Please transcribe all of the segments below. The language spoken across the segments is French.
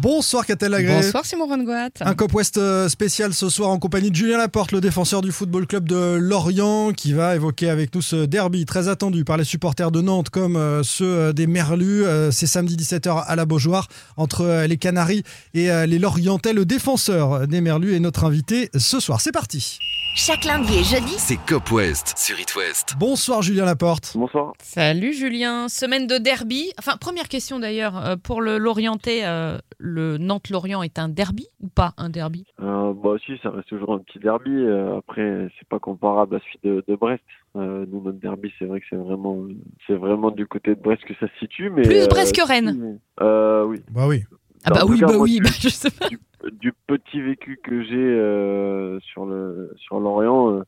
Bonsoir Catel Lagré. Bonsoir Simon Rongoat. Un Cop West euh, spécial ce soir en compagnie de Julien Laporte, le défenseur du Football Club de Lorient, qui va évoquer avec nous ce derby très attendu par les supporters de Nantes comme euh, ceux euh, des Merlus. C'est samedi 17h à la Beaujoire entre les Canaries et les Lorientais. Le défenseur des Merlus est notre invité ce soir. C'est parti. Chaque lundi et jeudi, C'est Cop West sur It West. Bonsoir Julien Laporte. Bonsoir. Salut Julien. Semaine de derby. Enfin, première question d'ailleurs. euh, Pour le Lorientais, euh, le Nantes-Lorient est un derby ou pas un derby? Euh, bah si, ça reste toujours un petit derby. Euh, après, c'est pas comparable à celui de, de Brest. Euh, nous, notre derby, c'est vrai que c'est vraiment, c'est vraiment du côté de Brest que ça se situe. Mais Plus euh, Brest que si, Rennes. mais- Euh, oui. Bah oui. Ah En bah tout oui, cas, bah moi, oui. du- bah, je sais pas. du, du petit vécu que j'ai euh, sur le sur Lorient, euh,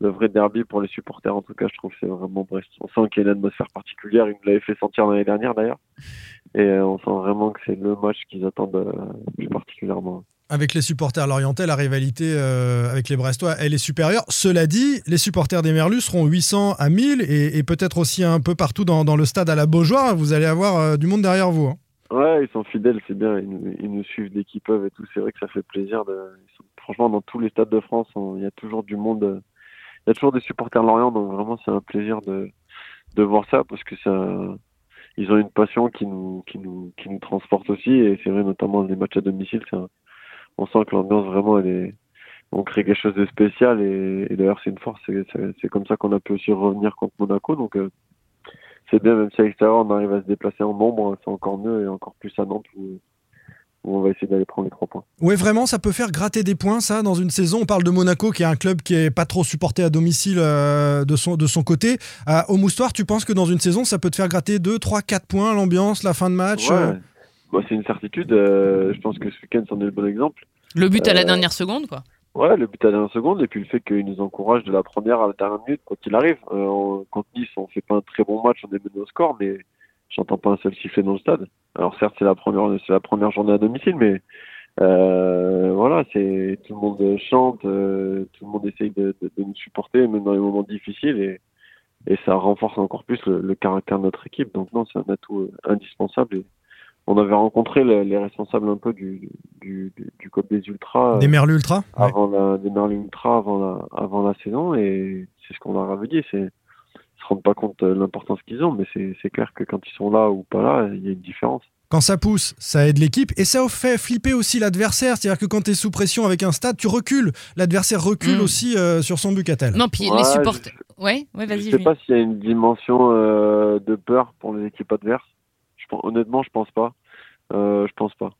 le vrai derby pour les supporters, en tout cas, je trouve que c'est vraiment Brest. On sent qu'il y a une atmosphère particulière. Ils me l'avaient fait sentir l'année dernière d'ailleurs. Et euh, on sent vraiment que c'est le match qu'ils attendent plus particulièrement. Avec les supporters lorientais, la rivalité avec les Brestois, elle est supérieure. Cela dit, les supporters des Merlus seront 800 à 1000 et, peut-être aussi un peu partout dans, le stade à la Beaujoire. Vous allez avoir du monde derrière vous. hein. Ouais, ils sont fidèles, c'est bien. Ils nous, ils nous suivent dès qu'ils peuvent et tout. C'est vrai que ça fait plaisir. De... Franchement, dans tous les stades de France, on- il y a toujours du monde. Il y a toujours des supporters Lorient, donc vraiment, c'est un plaisir de, de voir ça parce que ça, ils ont une passion qui nous, qui nous, qui nous transporte aussi. Et c'est vrai, notamment les matchs à domicile, un- on sent que l'ambiance vraiment, elle est, on crée quelque chose de spécial et, d'ailleurs, c'est une force. C'est comme ça qu'on a pu aussi revenir contre Monaco. Donc, euh, c'est bien, même si à l'extérieur on arrive à se déplacer en nombre, c'est encore mieux et encore plus à Nantes où, où on va essayer d'aller prendre les trois points. Ouais, vraiment, ça peut faire gratter des points, ça, dans une saison. On parle de Monaco, qui est un club qui est pas trop supporté à domicile euh, de, son, de son côté. Euh, au Moustoir, tu penses que dans une saison, ça peut te faire gratter 2, 3, 4 points, l'ambiance, la fin de match Ouais. euh, Bah, c'est une certitude. euh, je pense que ce week-end, c'en est le bon exemple. Le but à la dernière seconde, quoi. Ouais, le but à la dernière seconde et puis le fait qu'il nous encourage de la première à la dernière minute quand il arrive. Euh, on- contre Nice, on fait pas un très bon match, on est mené au score, mais j'entends pas un seul sifflet dans le stade. Alors certes, c'est la première, c'est la première journée à domicile, mais euh, voilà, c'est tout le monde chante, euh, tout le monde essaye de nous supporter, même dans les moments difficiles, et, et ça renforce encore plus le, le caractère de notre équipe. Donc non, c'est un atout euh, indispensable. Et on avait rencontré le- les responsables un peu du du, du, des Ultras. euh, Des Merlus Ultra Ouais. avant la des Merlin Ultra avant la avant la saison et c'est ce qu'on leur avait dit c'est ils se rendent pas compte de l'importance qu'ils ont mais c'est clair que quand ils sont là ou pas là il y a une différence Quand ça pousse, ça aide l'équipe et ça fait flipper aussi l'adversaire. C'est-à-dire que quand tu es sous pression avec un stade, tu recules. L'adversaire recule Mm. aussi euh, sur son Bucatel. Non, puis Ouais, les supporters. je, Ouais, ouais, je vas-y. sais pas s'il y a une dimension euh, de peur pour les équipes adverses je honnêtement je pense pas je pense pas.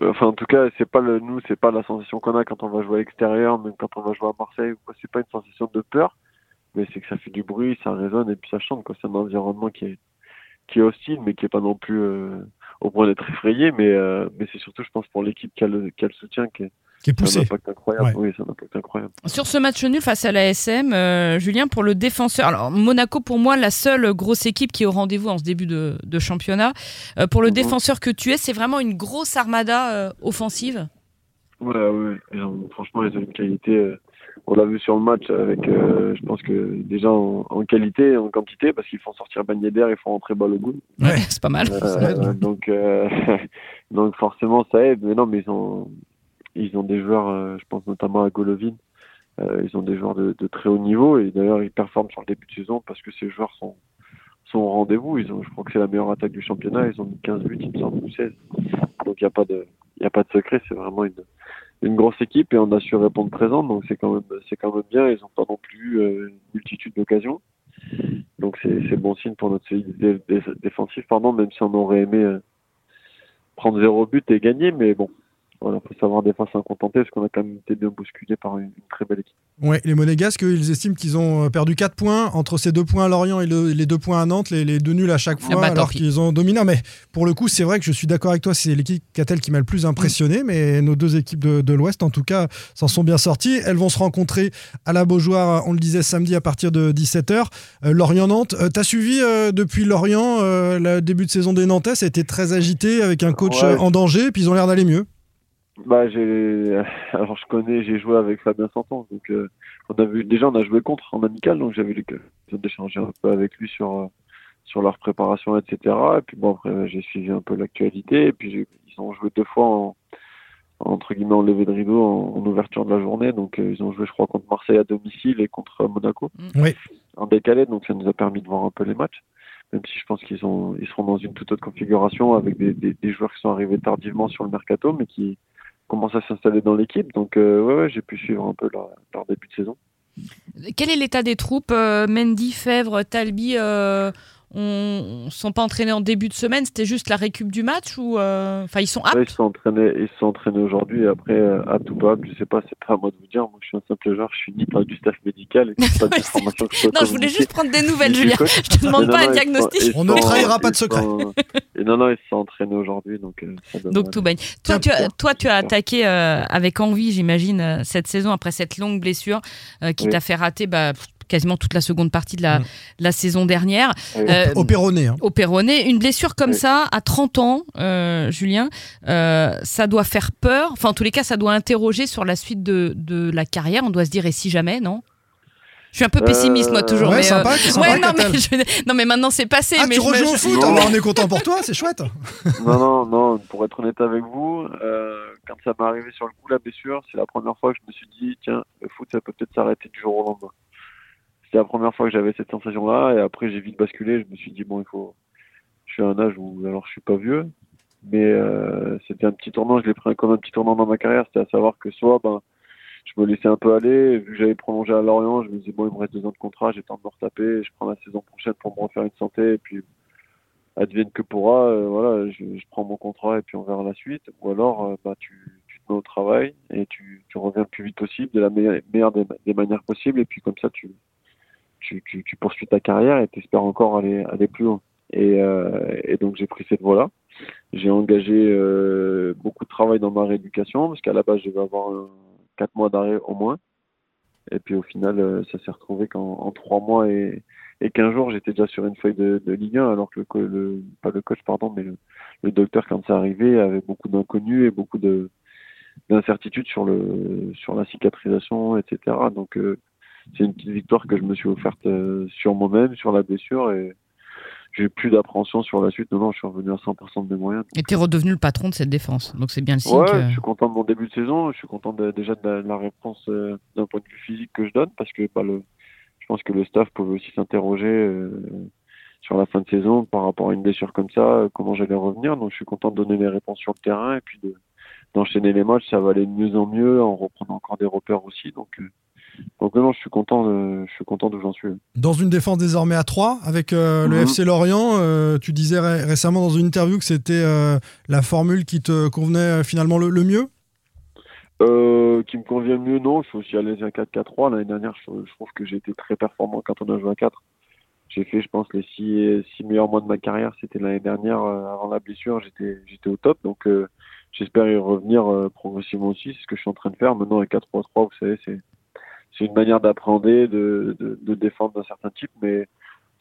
Enfin en tout cas c'est pas le nous c'est pas la sensation qu'on a quand on va jouer à l'extérieur même quand on va jouer à Marseille. C'est pas une sensation de peur mais c'est que ça fait du bruit ça résonne et puis ça chante c'est un environnement qui est qui est hostile mais qui est pas non plus euh, au point d'être effrayé mais euh, mais c'est surtout je pense pour l'équipe qui qui a qui est Qui est poussé. incroyable Ouais. oui incroyable Sur ce match nul face à la SM, euh, Julien, pour le défenseur. Alors, Monaco, pour moi, la seule grosse équipe qui est au rendez-vous en ce début de, de championnat. Euh, pour le Mhm. défenseur que tu es, c'est vraiment une grosse armada euh, offensive. Ouais, ouais. Ont- franchement, ils ont une qualité. euh, on l'a vu sur le match avec, euh, je pense que déjà en, en qualité, en quantité, parce qu'ils font sortir Ben Yedder, ils font rentrer Balogun. Ouais. c'est pas mal. Ça aide, ouais. donc, euh, donc forcément, ça aide. Mais non, mais ils ont, ils ont des joueurs, euh, je pense notamment à Golovin. Euh, ils ont des joueurs de, de très haut niveau et d'ailleurs ils performent sur le début de saison parce que ces joueurs sont sont au rendez-vous. Ils ont, je crois que c'est la meilleure attaque du championnat. Ils ont mis 15 buts, il me semble, ou 16. Donc il n'y a pas de, a pas de secret. C'est vraiment une, une grosse équipe et on a su répondre présent. Donc c'est quand même, c'est quand même bien. Ils n'ont pas non plus euh, une multitude d'occasions. Donc c'est, bon signe pour notre solidité dé- défensive, pardon, même si on aurait aimé euh, prendre zéro but et gagner. Mais bon, voilà, faut savoir des fois s'en contenter parce qu'on a quand même été bien bousculé par une, une très belle équipe. Ouais, les Monégasques, ils estiment qu'ils ont euh, perdu 4 points entre ces deux points à Lorient et le- les deux points à Nantes, les, les deux nuls à chaque fois, bah, alors qu'ils ont dominé. Non, Mais pour le coup, c'est vrai que je suis d'accord avec toi, c'est l'équipe Catel qui m'a le plus impressionné, mais nos deux équipes de, de l'Ouest, en tout cas, s'en sont bien sorties. Elles vont se rencontrer à la Beaujoire, on le disait samedi à partir de 17h. Euh, Lorient-Nantes, euh, t'as suivi euh, depuis Lorient euh, le début de saison des Nantais, ça a été très agité avec un coach Ouais. en danger, puis ils ont l'air d'aller mieux. Bah, j'ai, alors je connais, j'ai joué avec Fabien Santon, donc euh, on a vu, déjà on a joué contre en amical, donc j'avais l'occasion d'échanger un peu avec lui sur euh, sur leur préparation, etc. Et puis bon après j'ai suivi un peu l'actualité, et puis ils ont joué deux fois en, entre guillemets en levée de rideau en, en ouverture de la journée, donc euh, ils ont joué je crois contre Marseille à domicile et contre Monaco Oui. en décalé, donc ça nous a permis de voir un peu les matchs. Même si je pense qu'ils ont, ils seront dans une toute autre configuration avec des, des, des joueurs qui sont arrivés tardivement sur le mercato, mais qui commencent à s'installer dans l'équipe. Donc, euh, ouais, ouais, j'ai pu suivre un peu leur, leur début de saison. Quel est l'état des troupes Euh, Mendy, Fèvre, Talbi euh, on, on sont pas entraînés en début de semaine C'était juste la récup du match ou euh, enfin ils sont Ouais, ils aptes sont entraînés, ils sont entraînés aujourd'hui. Et après, euh, à tout pas, je sais pas, c'est pas à moi de vous dire. Moi, je suis un simple joueur, je suis ni pas du staff médical. Et pas Non, je voulais juste prendre des nouvelles, Julien. Je te demande pas non, un diagnostic. sont- On ne trahira pas de secret. sont- Et non, non, ils se sont entraînés aujourd'hui, donc euh, Donc tout baigne. Toi, tu as, toi, tu as attaqué euh, avec envie, j'imagine, euh, cette saison après cette longue blessure euh, qui Oui. t'a fait rater bah, quasiment toute la seconde partie de la, Mm. la saison dernière. Oui. Euh, Au Péroné. hein. au Péroné, une blessure comme Oui. ça à 30 ans, euh, Julien, euh, ça doit faire peur. Enfin, en tous les cas, ça doit interroger sur la suite de, de la carrière. On doit se dire et si jamais, non? Je suis un peu pessimiste moi Euh, toujours. Ouais, mais, sympa, sympa, ouais, non, mais Catel. je- non mais maintenant c'est passé. Ah, mais tu je me- rejoues au foot Non. Bah, On est content pour toi, c'est chouette. Non, non, non, pour être honnête avec vous, euh, quand ça m'est arrivé sur le coup, la blessure, c'est la première fois que je me suis dit, tiens, le foot, ça peut peut-être s'arrêter du jour au lendemain. C'était la première fois que j'avais cette sensation-là, et après, j'ai vite basculé, je me suis dit, bon, il faut. Je suis à un âge où, alors, je suis pas vieux, mais euh, c'était un petit tournant, je l'ai pris comme un petit tournant dans ma carrière, c'était à savoir que soit, ben, je me laissais un peu aller, vu que j'avais prolongé à Lorient, je me disais, bon, il me reste deux ans de contrat, j'ai temps de me retaper, je prends la saison prochaine pour me refaire une santé, et puis advienne que pourra, euh, voilà, je, je prends mon contrat et puis on verra la suite. Ou alors, euh, bah, tu, tu te mets au travail et tu, tu reviens le plus vite possible, de la meilleure, des, des manières possibles, et puis comme ça, tu, tu, tu, poursuis ta carrière et tu espères encore aller, aller plus loin. Et, euh, et donc, j'ai pris cette voie-là. J'ai engagé euh, beaucoup de travail dans ma rééducation, parce qu'à la base, je devais avoir un, quatre mois d'arrêt au moins. Et puis au final, euh, ça s'est retrouvé qu'en en trois mois et, et 15 jours, j'étais déjà sur une feuille de, de Ligue 1, alors que le, pas le coach, pardon, mais le, docteur, quand c'est arrivé, avait beaucoup d'inconnus et beaucoup de d'incertitudes sur le sur la cicatrisation, etc. Donc euh, c'est une petite victoire que je me suis offerte euh, sur moi-même, sur la blessure, et j'ai plus d'appréhension sur la suite. Non, non, je suis revenu à 100% de mes moyens. Et t'es redevenu le patron de cette défense. Donc c'est bien le signe. Ouais, que- je suis content de mon début de saison. Je suis content de- déjà de la, de la réponse euh, d'un point de vue physique que je donne parce que bah, le, je pense que le staff pouvait aussi s'interroger euh, sur la fin de saison par rapport à une blessure comme ça, euh, comment j'allais revenir. Donc je suis content de donner les réponses sur le terrain et puis de d'enchaîner les matchs. Ça va aller de mieux en mieux en reprenant encore des repères aussi. Donc euh, donc non, je suis content. de- je suis content d'où j'en suis. Dans une défense désormais à 3 avec euh, le Mhm. FC Lorient, euh, tu disais ré- récemment dans une interview que c'était euh, la formule qui te convenait finalement le, le mieux? Qui me convient mieux, non. Je suis aussi à l'aise à 4-4-3. L'année dernière, je, je trouve que j'ai été très performant quand on a joué à 4. J'ai fait, je pense, les six, six meilleurs mois de ma carrière. C'était l'année dernière, avant la blessure. J'étais, au top. Donc, j'espère y revenir progressivement aussi. C'est ce que je suis en train de faire. Maintenant, avec 4-3-3, vous savez, c'est, c'est une manière d'appréhender, de, de, de défendre d'un certain type, mais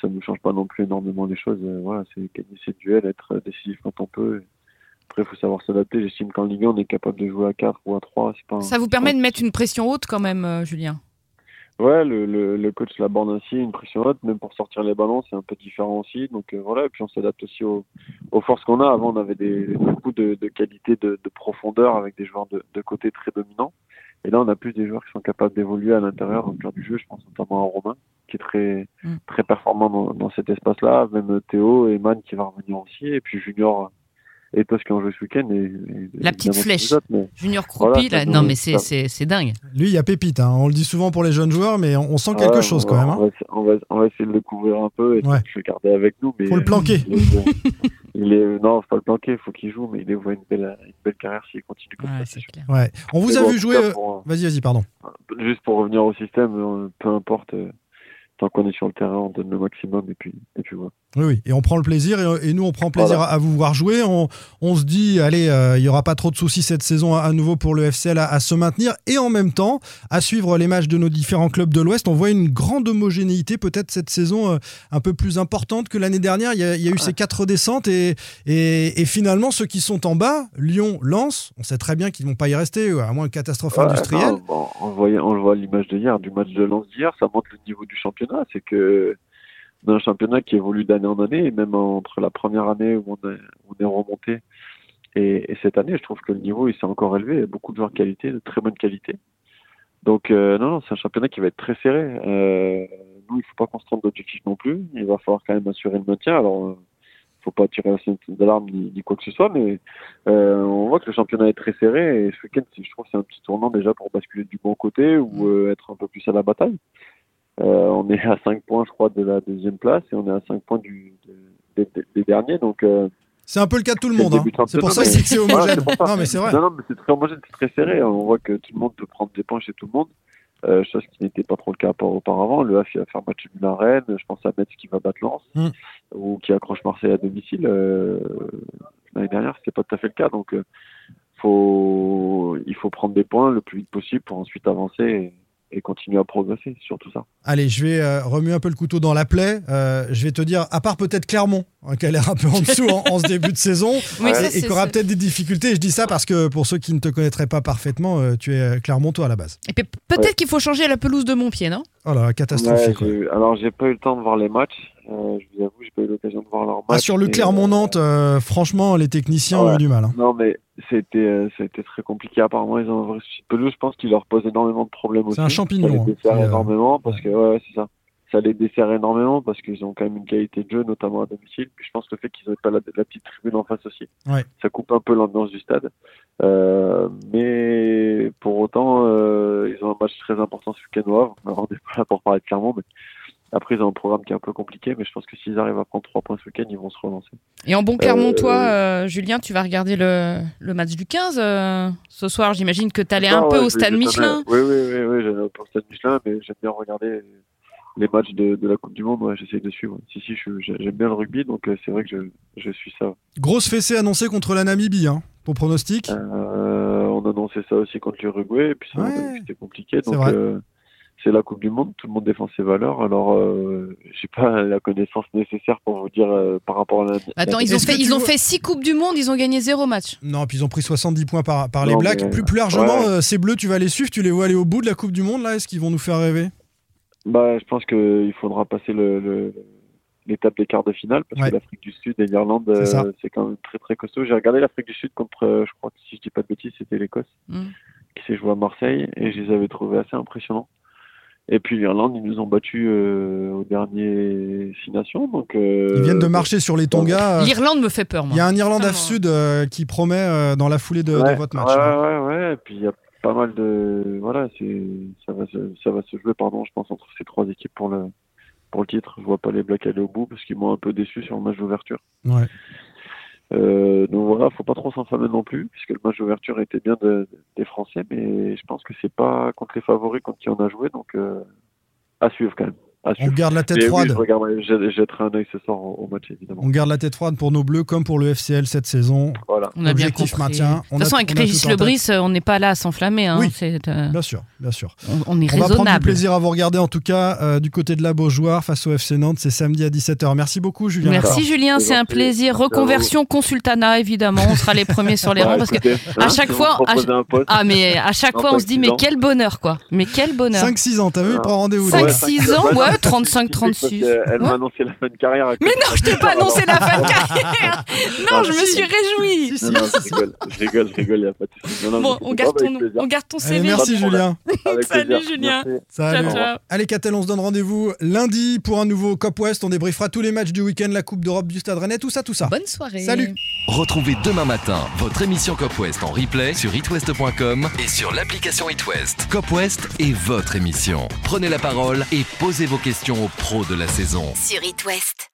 ça ne change pas non plus énormément les choses. Euh, voilà, c'est gagner ses duels, être décisif quand on peut. Après, il faut savoir s'adapter. J'estime qu'en Ligue 1, on est capable de jouer à 4 ou à 3. C'est pas, Ça vous permet de mettre une pression haute quand même, euh, Julien? Ouais, le, le, le coach l'aborde ainsi, une pression haute, même pour sortir les ballons, c'est un peu différent aussi. Donc euh, voilà, et puis on s'adapte aussi aux, aux forces qu'on a. Avant, on avait des, beaucoup de, de qualité de, de profondeur avec des joueurs de, de côté très dominants. Et là, on a plus des joueurs qui sont capables d'évoluer à l'intérieur le cœur du jeu. Je pense notamment à Romain, qui est très, Mm. très performant dans, dans cet espace-là. Même Théo et Man qui va revenir aussi. Et puis Junior et Tos qui ont joué ce week-end. Et, et La petite flèche. autres, mais Junior Croupi, Voilà, là, non mais c'est, ça- c'est, c'est dingue. Lui, il y a pépite. hein. On le dit souvent pour les jeunes joueurs, mais on, on sent quelque Ouais, chose on quand même. hein. On, va, on, va, essayer de le couvrir un peu et de Ouais. le garder avec nous. Mais Faut le planquer. Il est, il est- non, faut pas le planquer, il faut qu'il joue, mais il voit une belle, une belle carrière s'il continue comme Ouais, ça. clair. Ouais. On vous a bon, vu jouer. euh, pour- Vas-y, vas-y, pardon. juste pour revenir au système, euh, peu importe, euh, tant qu'on est sur le terrain, on donne le maximum et puis, et puis voilà. Oui, oui, et on prend le plaisir, et, et nous on prend plaisir Voilà. à, à vous voir jouer. On, on se dit, allez, euh, il n'y aura pas trop de soucis cette saison à, à nouveau pour le FCL à, à se maintenir, et en même temps, à suivre les matchs de nos différents clubs de l'Ouest, on voit une grande homogénéité peut-être cette saison euh, un peu plus importante que l'année dernière. Il y a, il y a eu ces quatre descentes, et, et, et finalement, ceux qui sont en bas, Lyon, Lens, on sait très bien qu'ils ne vont pas y rester, à moins de catastrophe Ouais, industrielle. non, on, le voyait, on le voit à l'image de hier, du match de Lens d'hier, ça montre le niveau du championnat. C'est que on a un championnat qui évolue d'année en année, et même entre la première année où on est, on est remonté et, et cette année, je trouve que le niveau il s'est encore élevé. Il y a beaucoup de joueurs de qualité, de très bonne qualité. Donc euh, non, non, c'est un championnat qui va être très serré. Euh, nous, il faut pas qu'on se trompe d'objectif non plus. Il va falloir quand même assurer le maintien. Alors, euh, faut pas tirer la sonnette d'alarme ni, ni quoi que ce soit, mais euh, on voit que le championnat est très serré et ce week-end, je trouve que c'est un petit tournant déjà pour basculer du bon côté ou euh, être un peu plus à la bataille. Euh, on est à 5 points, je crois, de la deuxième place et on est à 5 points du, de- des- derniers. Donc, euh, C'est un peu le cas de tout le monde. hein. de C'est pour ça que c'est homogène. Non, mais c'est vrai. non, non, mais c'est très homogène, c'est très serré. On voit que tout le monde peut prendre des points chez tout le monde. Euh, chose qui n'était pas trop le cas auparavant. Le HAF va faire match nul à Rennes. Je pense à Metz qui va battre Lens Mm. ou qui accroche Marseille à domicile. Euh, L'année dernière, c'était pas tout à fait le cas. Donc, faut, il faut prendre des points le plus vite possible pour ensuite avancer et, et continuer à progresser sur tout ça. Allez, je vais euh, remuer un peu le couteau dans la plaie. Euh, je vais te dire, à part peut-être Clermont, hein, qui a l'air un peu en dessous en, en ce début de saison, Oui, et- ça, et, qui aura peut-être des difficultés. Je dis ça parce que pour ceux qui ne te connaîtraient pas parfaitement, euh, tu es euh, Clermontois à la base. Et puis peut-être qu'il faut changer la pelouse de Montpied, non? Oh là, catastrophique. Ouais, alors, j'ai pas eu le temps de voir les matchs. Euh, je vous avoue, j'ai pas eu l'occasion de voir matchs. Ah, sur le Clermont-Nantes, euh, franchement, les techniciens ont eu du mal. hein. Non, mais c'était euh, c'était très compliqué. Apparemment, ils ont un vrai souci de pelouse. Je pense qu'il leur pose énormément de problèmes aussi. C'est un champignon, Ça les hein. dessert euh, énormément parce que, ouais, ouais, c'est ça. Ça les dessert énormément parce qu'ils ont quand même une qualité de jeu, notamment à domicile. Puis je pense que le fait qu'ils n'aient pas la, la petite tribune en face aussi, Ouais. ça coupe un peu l'ambiance du stade. Euh, mais pour autant, euh, ils ont un match très important ce week-end on n'est pas là pour parler de Clermont, mais après, ils ont un programme qui est un peu compliqué. Mais je pense que s'ils arrivent à prendre trois points ce week-end, ils vont se relancer. Et en bon Clermontois, euh, Julien, tu vas regarder le, le match du 15 euh, ce soir. J'imagine que tu allais un Ah peu au stade Michelin. Oui, oui, oui, oui j'allais au stade Michelin, mais j'aime bien regarder les matchs de, de la Coupe du Monde. Ouais, j'essaie de suivre. Si, si, j'aime bien le rugby, donc euh, c'est vrai que je, je suis ça. Grosse fessée annoncée contre la Namibie. Hein. Ton pronostic? Euh, on annonçait ça aussi contre l'Uruguay, et puis ça, Ouais. c'était compliqué. C'est Donc, vrai. euh, c'est la Coupe du Monde, tout le monde défend ses valeurs. Alors, euh, j'ai pas la connaissance nécessaire pour vous dire euh, par rapport à la. Attends, la- ils ont, fait, ils ont fait six Coupes du Monde, ils ont gagné zéro match. Non, puis ils ont pris 70 points par, par les Blacks. mais- Plus, plus largement, ouais. euh, ces Bleus, tu vas les suivre, tu les vois aller au bout de la Coupe du Monde, là Est-ce qu'ils vont nous faire rêver? Bah, je pense qu'il faudra passer le, le- l'étape des quarts de finale parce Ouais. que l'Afrique du Sud et l'Irlande, euh, c'est quand même très très costaud. J'ai regardé l'Afrique du Sud contre, euh, je crois que si je dis pas de bêtises, c'était l'Écosse Mm. qui s'est joué à Marseille et je les avais trouvés assez impressionnants. Et puis l'Irlande, ils nous ont battus euh, au dernier Six Nations. Donc, euh, Ils viennent de marcher sur les Tonga. L'Irlande me fait peur, moi. Il y a un Irlande moi. Sud euh, qui promet euh, dans la foulée de, votre match. Ouais, ouais, ouais. Et puis il y a pas mal de. Voilà, c'est ça va se, ça va se jouer, pardon, je pense, entre ces trois équipes pour le, pour le titre. Je vois pas les Blacks aller au bout parce qu'ils m'ont un peu déçu sur le match d'ouverture. Ouais. Euh, donc voilà, faut pas trop s'enflammer non plus, puisque le match d'ouverture était bien de- des Français, mais je pense que c'est pas contre les favoris contre qui on a joué, donc euh, à suivre quand même. À On garde la tête Mais oui, froide. je jetterai un œil ce soir au, au match évidemment. On garde la tête froide pour nos Bleus comme pour le FCL cette saison. Voilà. On a bien Objectif compris. maintien. De toute façon, avec Régis. Lebris, euh, on n'est pas là à s'enflammer. Hein. Oui. Euh, Bien sûr, bien sûr. on, on est On va prendre du raisonnable. plaisir à vous regarder en tout cas euh, du côté de la Beaujoire face au FC Nantes. C'est samedi à 17h. Merci beaucoup Julien. Merci Julien, C'est un plaisir. Reconversion Consultana, évidemment. On sera les premiers sur les rangs parce que à hein, chaque fois- ah mais à chaque fois on se dit mais quel bonheur quoi. Mais quel bonheur. 5-6 ans, t'as vu, il Ah. prend rendez-vous. Cinq, là. Ouais, six cinq- ans, ouais, ouais, non, 35, parce 36. que Elle Ouais. m'a annoncé la fin de carrière. Mais non, je t'ai pas alors- annoncé la fin de carrière. Non, je me suis réjouie. Non, non, je rigole, je rigole, je rigole, il n'y a pas de souci. Non, non, Bon, on garde ton, on garde ton CV. merci. Julien. Salut. Julien. Salut. Ciao, ciao. Allez Catel, on se donne rendez-vous lundi pour un nouveau Cop West. On débriefera tous les matchs du week-end, la Coupe d'Europe du Stade Rennais, tout ça, tout ça. Bonne soirée. Salut. Retrouvez demain matin votre émission Cop West en replay sur itwest.com et sur l'application itwest. Cop West est votre émission. Prenez la parole et posez vos questions aux pros de la saison. Sur It West.